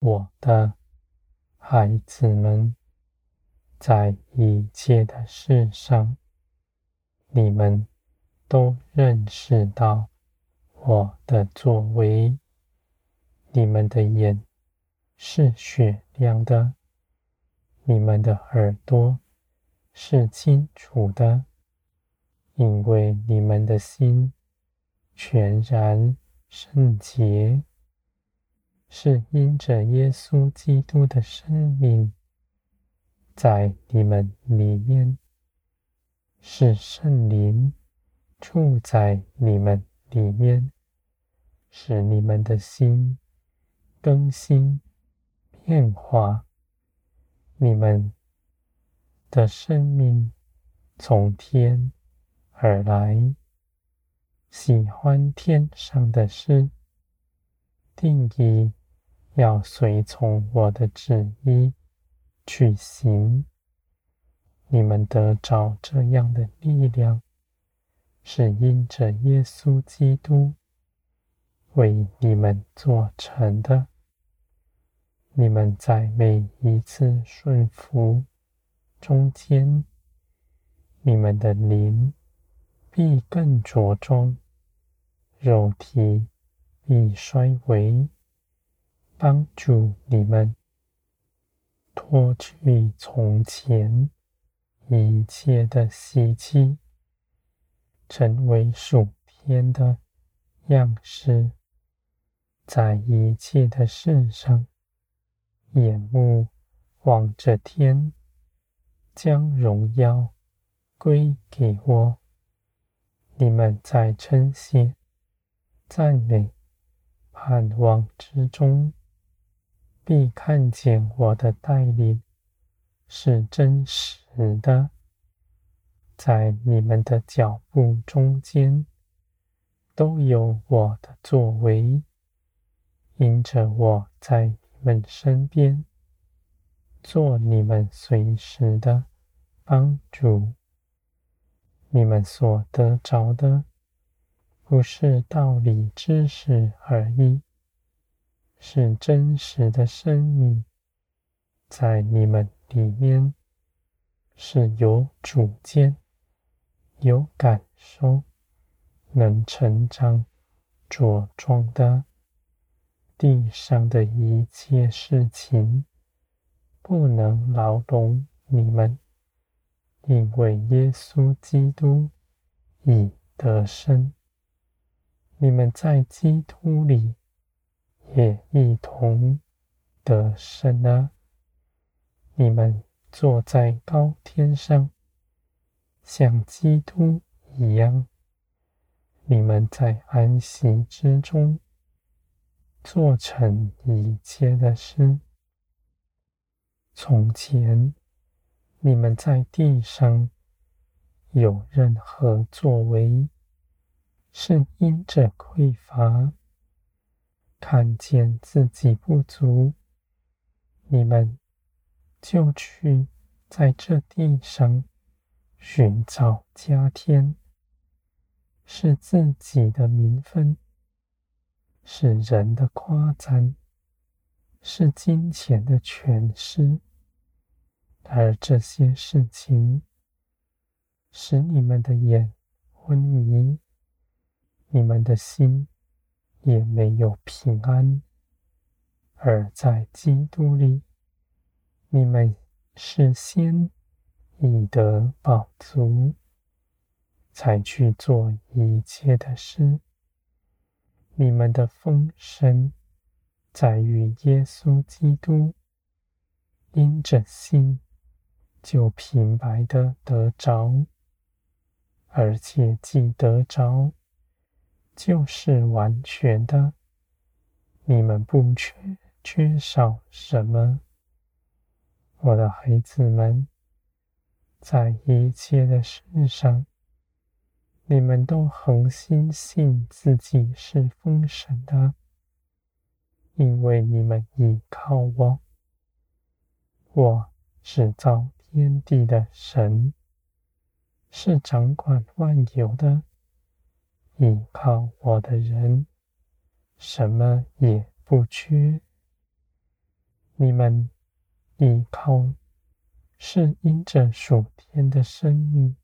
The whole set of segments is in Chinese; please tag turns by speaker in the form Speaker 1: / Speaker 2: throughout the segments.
Speaker 1: 我的孩子们，在一切的事上，你们都认识到我的作为。你们的眼是雪亮的，你们的耳朵是清楚的，因为你们的心全然圣洁，是因着耶稣基督的生命在你们里面，是圣灵住在你们里面，使你们的心更新变化，你们的生命从天而来，喜欢天上的事，定义要随从我的旨意去行。你们得着这样的力量，是因着耶稣基督为你们做成的。你们在每一次顺服中间，你们的灵必更茁壮，肉体必衰微，帮助你们脱去从前一切的习气，成为属天的样式，在一切的事上。眼目望着天，将荣耀归给我。你们在称谢、赞美、盼望之中，必看见我的带领是真实的。在你们的脚步中间，都有我的作为，因着我在。你们身边，做你们随时的帮助。你们所得着的，不是道理知识而已，是真实的生命，在你们里面是有主见、有感受、能成长、茁壮的。地上的一切事情不能牢笼你们，因为耶稣基督已得胜。你们在基督里也一同得胜了。你们坐在高天上，像基督一样。你们在安息之中。做成一切的事。从前，你们在地上有任何作为，是因着匮乏，看见自己不足，你们就去在这地上寻找加添，是自己的名分。是人的夸赞，是金钱的权势，而这些事情使你们的眼昏迷，你们的心也没有平安。而在基督里，你们是先以得饱足，才去做一切的事。你们的丰盛在于耶稣基督，因着信就平白的得着，而且既得着，就是完全的。你们不缺缺少什么，我的孩子们，在一切的事上。你们都恒心信自己是封神的，因为你们倚靠我。我是造天地的神，是掌管万有的。倚靠我的人，什么也不缺。你们依靠是因着属天的生命，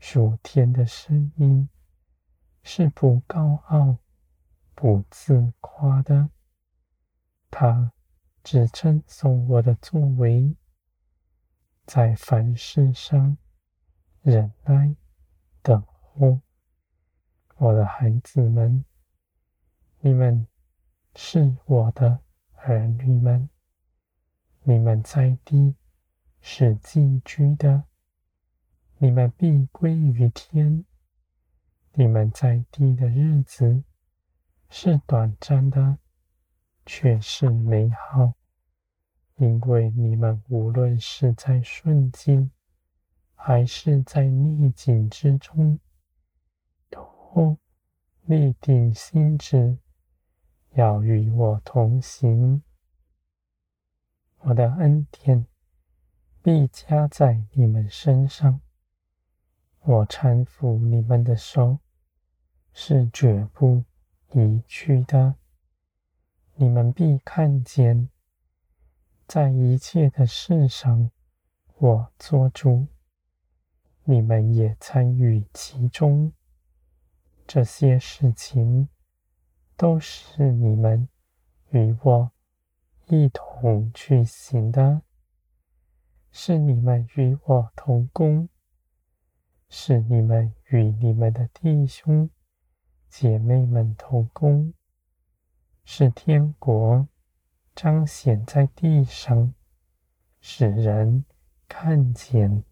Speaker 1: 属天的生命是不高傲、不自夸的。他只称颂我的作为，在凡事上忍耐等候。我的孩子们，你们是我的儿女们，你们在地是寄居的，你们必归于天。你们在地的日子是短暂的，却是美好，因为你们无论是在顺境，还是在逆境之中。都立定心志，要与我同行。我的恩典必加在你们身上。我搀扶你们的手是绝不移去的。你们必看见，在一切的事上，我作主，你们也参与其中。这些事情都是你们与我一同去行的，是你们与我同工，是你们与你们的弟兄姐妹们同工，是天国彰显在地上，使人看见